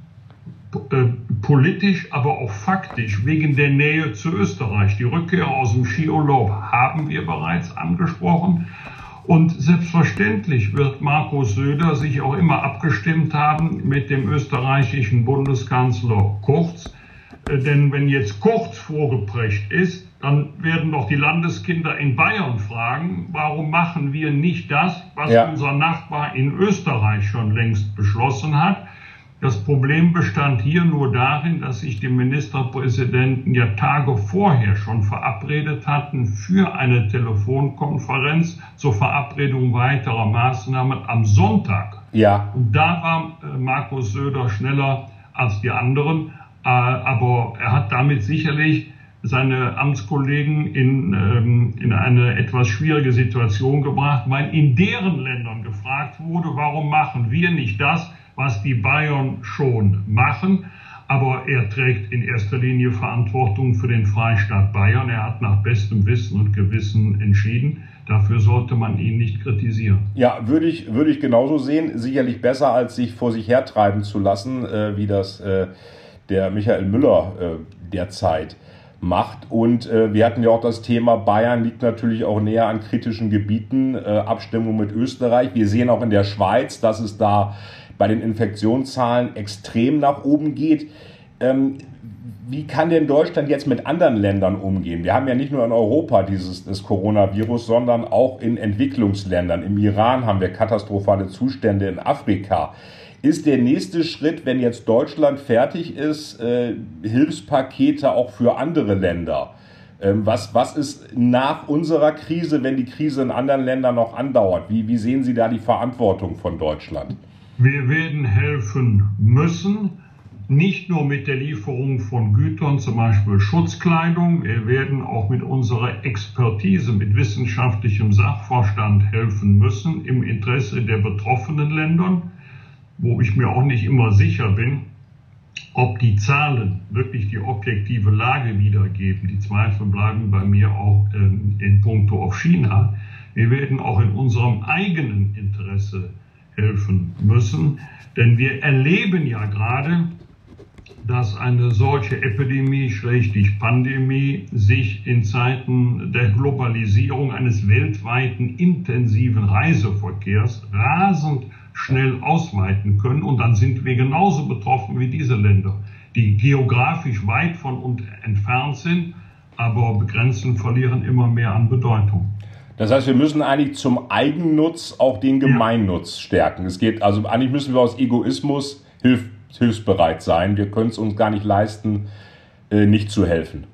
politisch, aber auch faktisch wegen der Nähe zu Österreich. Die Rückkehr aus dem Skiurlaub haben wir bereits angesprochen. Und selbstverständlich wird Markus Söder sich auch immer abgestimmt haben mit dem österreichischen Bundeskanzler Kurz. Äh, denn wenn jetzt Kurz vorgeprägt ist, dann werden doch die Landeskinder in Bayern fragen, warum machen wir nicht das, was ja. unser Nachbar in Österreich schon längst beschlossen hat. Das Problem bestand hier nur darin, dass sich die Ministerpräsidenten ja Tage vorher schon verabredet hatten für eine Telefonkonferenz zur Verabredung weiterer Maßnahmen am Sonntag. Ja. Und da war äh, Markus Söder schneller als die anderen, äh, aber er hat damit sicherlich seine Amtskollegen in, ähm, in eine etwas schwierige Situation gebracht, weil in deren Ländern gefragt wurde, warum machen wir nicht das, was die Bayern schon machen. Aber er trägt in erster Linie Verantwortung für den Freistaat Bayern. Er hat nach bestem Wissen und Gewissen entschieden. Dafür sollte man ihn nicht kritisieren. Ja, würde ich, würde ich genauso sehen. Sicherlich besser, als sich vor sich hertreiben zu lassen, äh, wie das äh, der Michael Müller äh, derzeit macht. Und äh, wir hatten ja auch das Thema, Bayern liegt natürlich auch näher an kritischen Gebieten, äh, Abstimmung mit Österreich. Wir sehen auch in der Schweiz, dass es da bei den Infektionszahlen extrem nach oben geht. Ähm, wie kann denn Deutschland jetzt mit anderen Ländern umgehen? Wir haben ja nicht nur in Europa dieses das Coronavirus, sondern auch in Entwicklungsländern. Im Iran haben wir katastrophale Zustände, in Afrika. Ist der nächste Schritt, wenn jetzt Deutschland fertig ist, äh, Hilfspakete auch für andere Länder? Ähm, was, was ist nach unserer Krise, wenn die Krise in anderen Ländern noch andauert? Wie, wie sehen Sie da die Verantwortung von Deutschland? Wir werden helfen müssen, nicht nur mit der Lieferung von Gütern, zum Beispiel Schutzkleidung. Wir werden auch mit unserer Expertise, mit wissenschaftlichem Sachverstand helfen müssen im Interesse der betroffenen Länder, wo ich mir auch nicht immer sicher bin, ob die Zahlen wirklich die objektive Lage wiedergeben. Die Zweifel bleiben bei mir auch ähm, in puncto auf China. Wir werden auch in unserem eigenen Interesse helfen müssen. Denn wir erleben ja gerade, dass eine solche Epidemie, schrägstrich Pandemie, sich in Zeiten der Globalisierung eines weltweiten intensiven Reiseverkehrs rasend schnell ausweiten können. Und dann sind wir genauso betroffen wie diese Länder, die geografisch weit von uns entfernt sind, aber Begrenzen verlieren immer mehr an Bedeutung. Das heißt, wir müssen eigentlich zum Eigennutz auch den Gemeinnutz stärken. Es geht, also eigentlich müssen wir aus Egoismus hilf, hilfsbereit sein. Wir können es uns gar nicht leisten, äh, nicht zu helfen.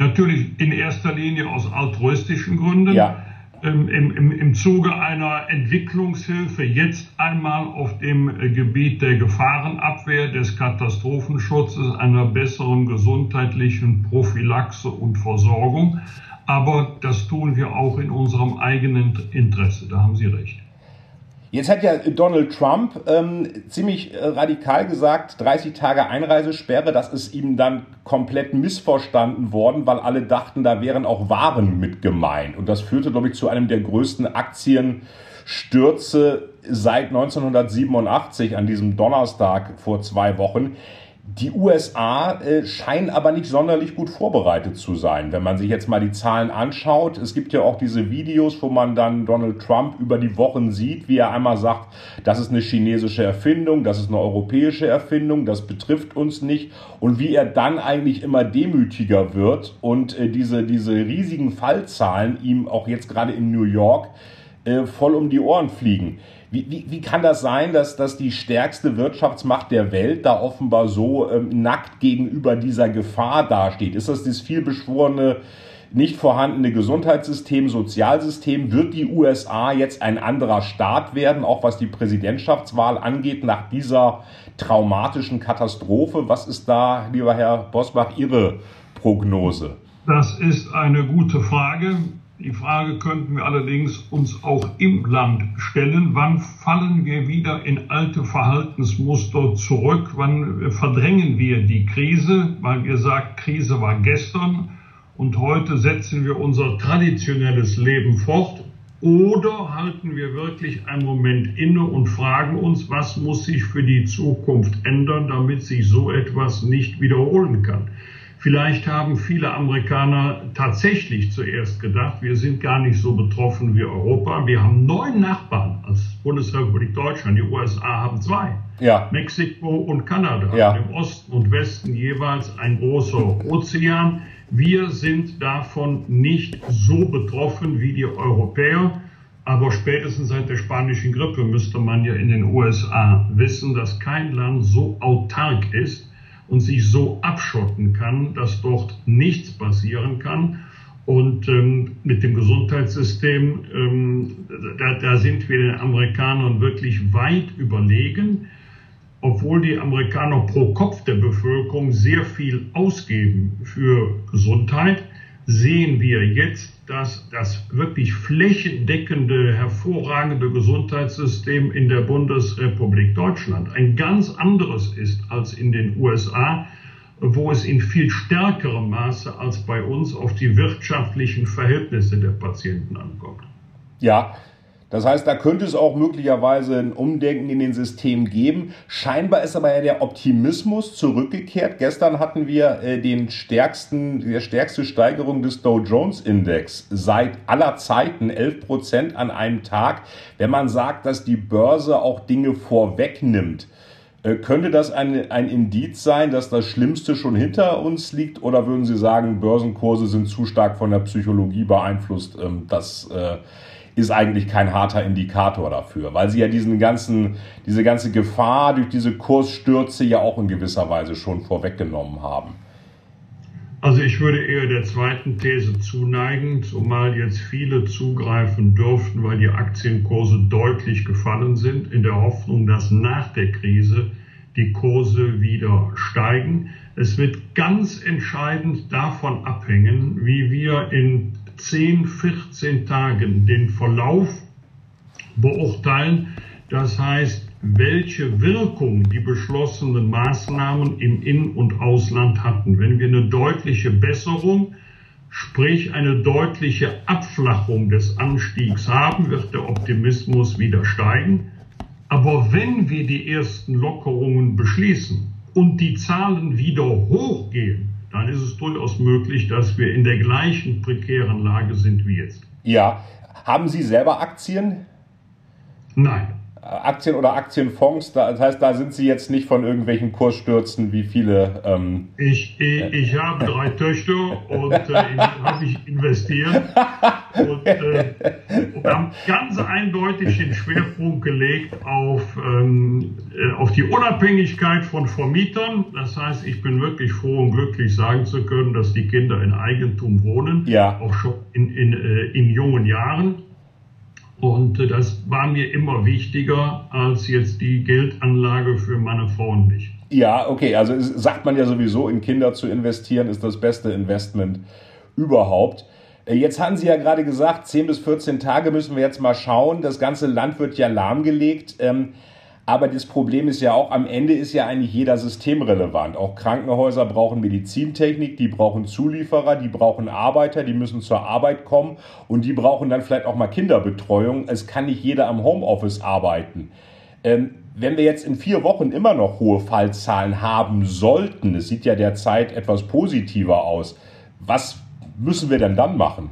Natürlich in erster Linie aus altruistischen Gründen. Ja. Ähm, im, im, Im Zuge einer Entwicklungshilfe jetzt einmal auf dem äh, Gebiet der Gefahrenabwehr, des Katastrophenschutzes, einer besseren gesundheitlichen Prophylaxe und Versorgung. Aber das tun wir auch in unserem eigenen Interesse. Da haben Sie recht. Jetzt hat ja Donald Trump ähm, ziemlich äh, radikal gesagt, 30 Tage Einreisesperre, das ist ihm dann komplett missverstanden worden, weil alle dachten, da wären auch Waren mit gemeint. Und das führte, glaube ich, zu einem der größten Aktienstürze seit 1987 an diesem Donnerstag vor zwei Wochen. Die USA äh, scheinen aber nicht sonderlich gut vorbereitet zu sein. Wenn man sich jetzt mal die Zahlen anschaut, es gibt ja auch diese Videos, wo man dann Donald Trump über die Wochen sieht, wie er einmal sagt, das ist eine chinesische Erfindung, das ist eine europäische Erfindung, das betrifft uns nicht und wie er dann eigentlich immer demütiger wird und äh, diese, diese riesigen Fallzahlen ihm auch jetzt gerade in New York äh, voll um die Ohren fliegen. Wie, wie, wie kann das sein, dass, dass die stärkste Wirtschaftsmacht der Welt da offenbar so ähm, nackt gegenüber dieser Gefahr dasteht? Ist das das vielbeschworene nicht vorhandene Gesundheitssystem, Sozialsystem. Wird die USA jetzt ein anderer Staat werden, auch was die Präsidentschaftswahl angeht, nach dieser traumatischen Katastrophe? Was ist da, lieber Herr Bosbach, Ihre Prognose? Das ist eine gute Frage. Die Frage könnten wir allerdings uns auch im Land stellen. Wann fallen wir wieder in alte Verhaltensmuster zurück? Wann verdrängen wir die Krise? Weil wir sagen, Krise war gestern und heute setzen wir unser traditionelles Leben fort oder halten wir wirklich einen Moment inne und fragen uns, was muss sich für die Zukunft ändern, damit sich so etwas nicht wiederholen kann. Vielleicht haben viele Amerikaner tatsächlich zuerst gedacht, wir sind gar nicht so betroffen wie Europa. Wir haben neun Nachbarn als Bundesrepublik Deutschland. Die USA haben zwei. Ja. Mexiko und Kanada. Ja. Im Osten und Westen jeweils ein großer Ozean. Wir sind davon nicht so betroffen wie die Europäer. Aber spätestens seit der spanischen Grippe müsste man ja in den USA wissen, dass kein Land so autark ist und sich so abschotten kann, dass dort nichts passieren kann. Und ähm, mit dem Gesundheitssystem, ähm, da, da sind wir den Amerikanern wirklich weit überlegen obwohl die Amerikaner pro Kopf der Bevölkerung sehr viel ausgeben für Gesundheit, sehen wir jetzt, dass das wirklich flächendeckende, hervorragende Gesundheitssystem in der Bundesrepublik Deutschland ein ganz anderes ist als in den USA, wo es in viel stärkerem Maße als bei uns auf die wirtschaftlichen Verhältnisse der Patienten ankommt. Ja, das heißt, da könnte es auch möglicherweise ein Umdenken in den Systemen geben. Scheinbar ist aber ja der Optimismus zurückgekehrt. Gestern hatten wir äh, den stärksten, die stärkste Steigerung des Dow Jones Index seit aller Zeiten, 11 Prozent an einem Tag. Wenn man sagt, dass die Börse auch Dinge vorwegnimmt, äh, könnte das ein, ein Indiz sein, dass das Schlimmste schon hinter uns liegt? Oder würden Sie sagen, Börsenkurse sind zu stark von der Psychologie beeinflusst, ähm, dass äh, ist eigentlich kein harter Indikator dafür, weil sie ja diesen ganzen, diese ganze Gefahr durch diese Kursstürze ja auch in gewisser Weise schon vorweggenommen haben. Also ich würde eher der zweiten These zuneigen, zumal jetzt viele zugreifen dürften, weil die Aktienkurse deutlich gefallen sind, in der Hoffnung, dass nach der Krise die Kurse wieder steigen. Es wird ganz entscheidend davon abhängen, wie wir in 10, 14 Tagen den Verlauf beurteilen. Das heißt, welche Wirkung die beschlossenen Maßnahmen im In- und Ausland hatten. Wenn wir eine deutliche Besserung, sprich eine deutliche Abflachung des Anstiegs haben, wird der Optimismus wieder steigen. Aber wenn wir die ersten Lockerungen beschließen und die Zahlen wieder hochgehen, dann ist es durchaus möglich, dass wir in der gleichen prekären Lage sind wie jetzt. Ja. Haben Sie selber Aktien? Nein. Aktien oder Aktienfonds, das heißt, da sind Sie jetzt nicht von irgendwelchen Kursstürzen wie viele. Ähm, ich, ich, ich habe drei Töchter und äh, habe ich investiert und äh, wir haben ganz eindeutig den Schwerpunkt gelegt auf, ähm, äh, auf die Unabhängigkeit von Vermietern. Das heißt, ich bin wirklich froh und glücklich sagen zu können, dass die Kinder in Eigentum wohnen, ja. auch schon in, in, äh, in jungen Jahren. Und das war mir immer wichtiger als jetzt die Geldanlage für meine Frau und mich. Ja, okay. Also sagt man ja sowieso, in Kinder zu investieren ist das beste Investment überhaupt. Äh, jetzt haben Sie ja gerade gesagt, 10 bis 14 Tage müssen wir jetzt mal schauen. Das ganze Land wird ja lahmgelegt. Aber das Problem ist ja auch, am Ende ist ja eigentlich jeder systemrelevant. Auch Krankenhäuser brauchen Medizintechnik, die brauchen Zulieferer, die brauchen Arbeiter, die müssen zur Arbeit kommen und die brauchen dann vielleicht auch mal Kinderbetreuung. Es kann nicht jeder am Homeoffice arbeiten. Ähm, wenn wir jetzt in vier Wochen immer noch hohe Fallzahlen haben sollten, es sieht ja derzeit etwas positiver aus, was müssen wir denn dann machen?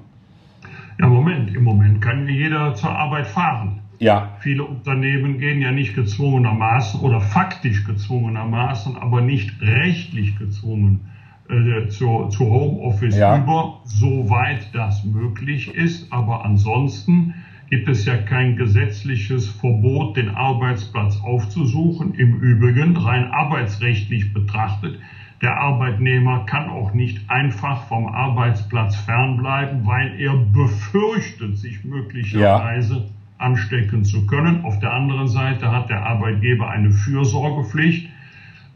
Ja, Moment, im Moment kann jeder zur Arbeit fahren. Ja. Viele Unternehmen gehen ja nicht gezwungenermaßen oder faktisch gezwungenermaßen, aber nicht rechtlich gezwungen äh, zu, zu Homeoffice ja. über, soweit das möglich ist. Aber ansonsten gibt es ja kein gesetzliches Verbot, den Arbeitsplatz aufzusuchen. Im Übrigen, rein arbeitsrechtlich betrachtet, der Arbeitnehmer kann auch nicht einfach vom Arbeitsplatz fernbleiben, weil er befürchtet, sich möglicherweise ja. Anstecken zu können. Auf der anderen Seite hat der Arbeitgeber eine Fürsorgepflicht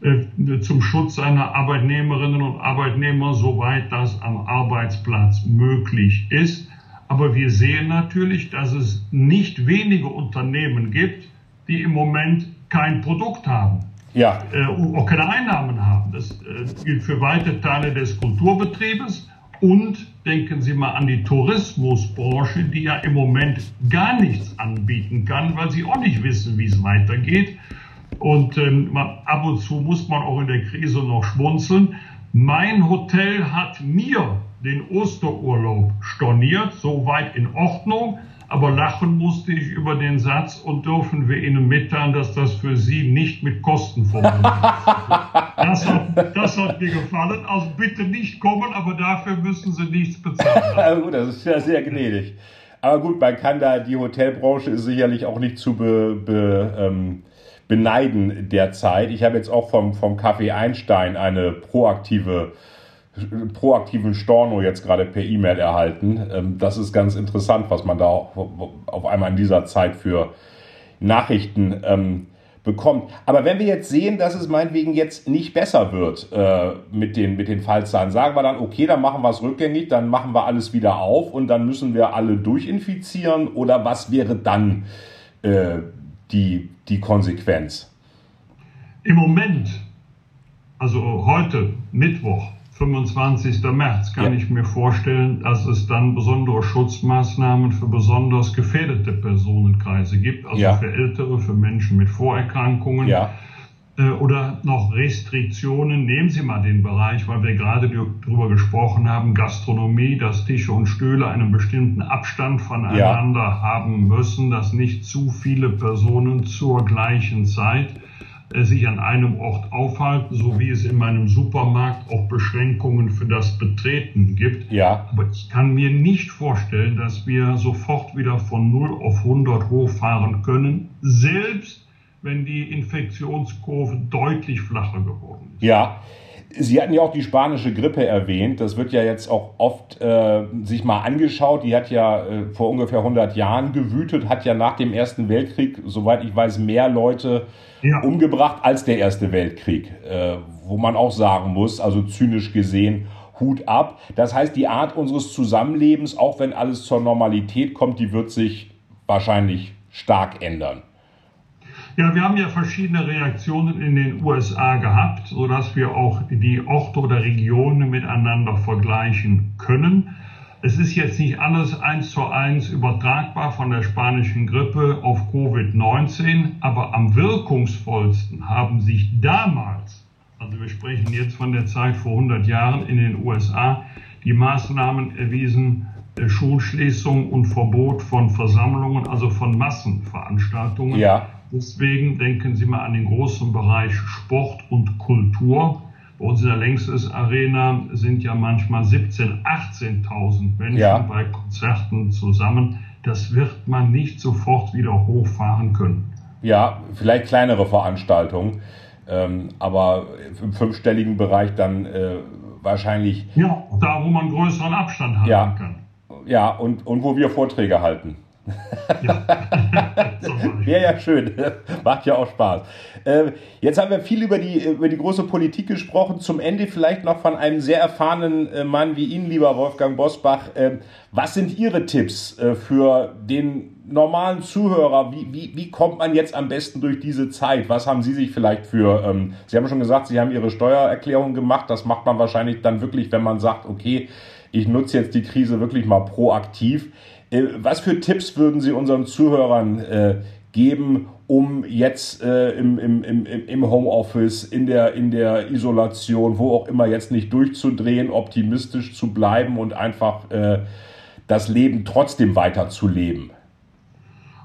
äh, zum Schutz seiner Arbeitnehmerinnen und Arbeitnehmer, soweit das am Arbeitsplatz möglich ist. Aber wir sehen natürlich, dass es nicht wenige Unternehmen gibt, die im Moment kein Produkt haben ja. äh, auch keine Einnahmen haben. Das äh, gilt für weite Teile des Kulturbetriebes. Und denken Sie mal an die Tourismusbranche, die ja im Moment gar nichts anbieten kann, weil sie auch nicht wissen, wie es weitergeht. Und ähm, ab und zu muss man auch in der Krise noch schmunzeln. Mein Hotel hat mir den Osterurlaub storniert, soweit in Ordnung aber lachen musste ich über den Satz und dürfen wir Ihnen mitteilen, dass das für Sie nicht mit Kosten verbunden ist. Das hat, mir gefallen. Also bitte nicht kommen, aber dafür müssen Sie nichts bezahlen. gut, das ist ja sehr gnädig. Aber gut, man kann da, die Hotelbranche ist sicherlich auch nicht zu be, be, ähm, beneiden derzeit. Ich habe jetzt auch vom, vom Café Einstein eine proaktive proaktiven Storno jetzt gerade per E-Mail erhalten. Ähm, das ist ganz interessant, was man da auf einmal in dieser Zeit für Nachrichten ähm, bekommt. Aber wenn wir jetzt sehen, dass es meinetwegen jetzt nicht besser wird äh, mit, den, mit den Fallzahlen, sagen wir dann, okay, dann machen wir es rückgängig, dann machen wir alles wieder auf und dann müssen wir alle durchinfizieren oder was wäre dann äh, die, die Konsequenz? Im Moment, also heute, Mittwoch, 25. März kann ja. ich mir vorstellen, dass es dann besondere Schutzmaßnahmen für besonders gefährdete Personenkreise gibt, also ja. für Ältere, für Menschen mit Vorerkrankungen. Ja. Äh, oder noch Restriktionen. Nehmen Sie mal den Bereich, weil wir gerade darüber gesprochen haben, Gastronomie, dass Tische und Stühle einen bestimmten Abstand voneinander haben müssen, dass nicht zu viele Personen zur gleichen Zeit sich an einem Ort aufhalten, so wie es in meinem Supermarkt auch Beschränkungen für das Betreten gibt. Ja. Aber ich kann mir nicht vorstellen, dass wir sofort wieder von 0 auf 100 hochfahren können, selbst wenn die Infektionskurve deutlich flacher geworden ist. Ja. Sie hatten ja auch die spanische Grippe erwähnt. Das wird ja jetzt auch oft äh, sich mal angeschaut. Die hat ja äh, vor ungefähr 100 Jahren gewütet, hat ja nach dem Ersten Weltkrieg, soweit ich weiß, mehr Leute ja. umgebracht als der Erste Weltkrieg. Äh, wo man auch sagen muss, also zynisch gesehen, Hut ab. Das heißt, die Art unseres Zusammenlebens, auch wenn alles zur Normalität kommt, die wird sich wahrscheinlich stark ändern. Ja, wir haben ja verschiedene Reaktionen in den USA gehabt, sodass wir auch die Orte oder Regionen miteinander vergleichen können. Es ist jetzt nicht alles eins zu eins übertragbar von der spanischen Grippe auf Covid-19, aber am wirkungsvollsten haben sich damals, also wir sprechen jetzt von der Zeit vor 100 Jahren in den USA, die Maßnahmen erwiesen, äh, Schulschließung und Verbot von Versammlungen, also von Massenveranstaltungen. Ja. Deswegen denken Sie mal an den großen Bereich Sport und Kultur. Bei uns in der Längstes Arena sind ja manchmal 17.000, 18.000 Menschen ja. bei Konzerten zusammen. Das wird man nicht sofort wieder hochfahren können. Ja, vielleicht kleinere Veranstaltungen, ähm, aber im fünfstelligen Bereich dann äh, wahrscheinlich. Ja, da wo man größeren Abstand haben ja, kann. Ja, und, und wo wir Vorträge halten. Ja. Wäre ja schön. Macht ja auch Spaß. Äh, jetzt haben wir viel über die, über die große Politik gesprochen. Zum Ende vielleicht noch von einem sehr erfahrenen äh, Mann wie Ihnen, lieber Wolfgang Bosbach. Äh, was sind Ihre Tipps äh, für den normalen Zuhörer? Wie, wie, wie kommt man jetzt am besten durch diese Zeit? Was haben Sie sich vielleicht für, ähm, Sie haben schon gesagt, Sie haben Ihre Steuererklärung gemacht. Das macht man wahrscheinlich dann wirklich, wenn man sagt, okay, ich nutze jetzt die Krise wirklich mal proaktiv. Äh, was für Tipps würden Sie unseren Zuhörern äh, geben, um jetzt äh, im, im, im, im Homeoffice, in der, in der Isolation, wo auch immer jetzt nicht durchzudrehen, optimistisch zu bleiben und einfach das Leben trotzdem weiterzuleben?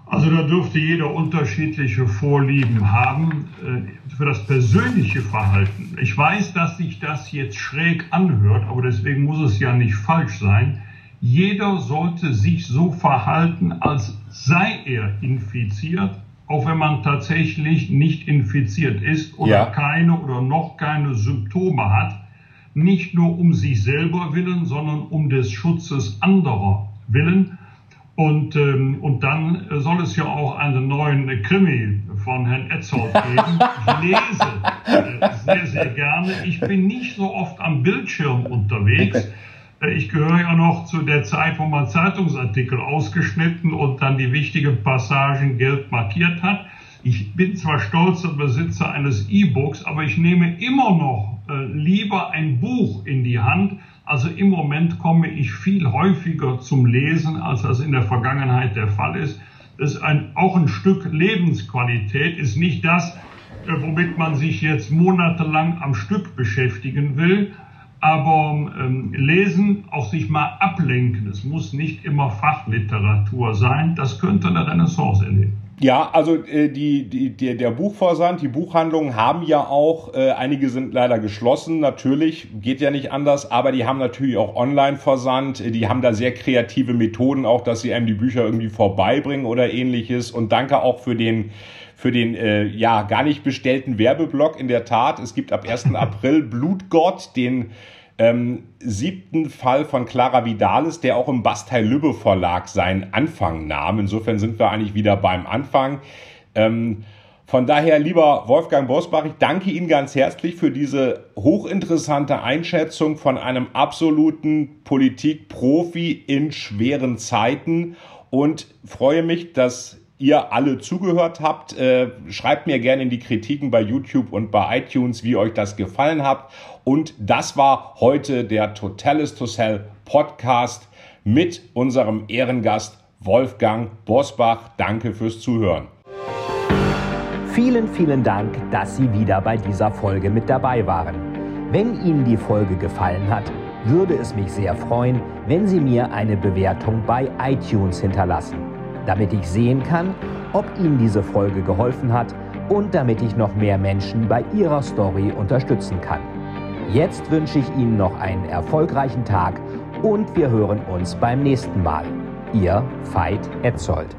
Also da dürfte jeder unterschiedliche Vorlieben haben äh, für das persönliche Verhalten. Ich weiß, dass sich das jetzt schräg anhört, aber deswegen muss es ja nicht falsch sein jeder sollte sich so verhalten, als sei er infiziert, auch wenn man tatsächlich nicht infiziert ist oder ja. keine oder noch keine Symptome hat. Nicht nur um sich selber willen, sondern um des Schutzes anderer willen. Und, ähm, und dann soll es ja auch einen neuen Krimi von Herrn Etzold geben. Ich lese äh, sehr, sehr gerne. Ich bin nicht so oft am Bildschirm unterwegs. Ich gehöre ja noch zu der Zeit, wo man Zeitungsartikel ausgeschnitten und dann die wichtigen Passagen gelb markiert hat. Ich bin zwar stolzer Besitzer eines E-Books, aber ich nehme immer noch äh, lieber ein Buch in die Hand, also im Moment komme ich viel häufiger zum Lesen, als das in der Vergangenheit der Fall ist. Das ist ein, auch ein Stück Lebensqualität, ist nicht das, äh, womit man sich jetzt monatelang am Stück beschäftigen will, aber ähm, lesen, auch sich mal ablenken. Es muss nicht immer Fachliteratur sein. Das könnte eine Renaissance erleben. Ja, also äh, die, die, der Buchversand, die Buchhandlungen haben ja auch, äh, einige sind leider geschlossen, natürlich, geht ja nicht anders, aber die haben natürlich auch Online-Versand, die haben da sehr kreative Methoden, auch dass sie einem die Bücher irgendwie vorbeibringen oder ähnliches. Und danke auch für den für den äh, ja gar nicht bestellten Werbeblock. In der Tat, es gibt ab 1. April Blutgott, den ähm, siebten Fall von Clara Vidalis, der auch im Bastei Lübbe Verlag seinen Anfang nahm. Insofern sind wir eigentlich wieder beim Anfang. Ähm, von daher, lieber Wolfgang Bosbach, ich danke Ihnen ganz herzlich für diese hochinteressante Einschätzung von einem absoluten Politikprofi in schweren Zeiten und freue mich, dass ihr alle zugehört habt. Äh, schreibt mir gerne in die Kritiken bei YouTube und bei iTunes, wie euch das gefallen hat. Und das war heute der Totalis to Sell Podcast mit unserem Ehrengast Wolfgang Bosbach. Danke fürs Zuhören. Vielen, vielen Dank, dass Sie wieder bei dieser Folge mit dabei waren. Wenn Ihnen die Folge gefallen hat, würde es mich sehr freuen, wenn Sie mir eine Bewertung bei iTunes hinterlassen damit ich sehen kann, ob Ihnen diese Folge geholfen hat und damit ich noch mehr Menschen bei ihrer Story unterstützen kann. Jetzt wünsche ich Ihnen noch einen erfolgreichen Tag und wir hören uns beim nächsten Mal. Ihr Veit Etzold.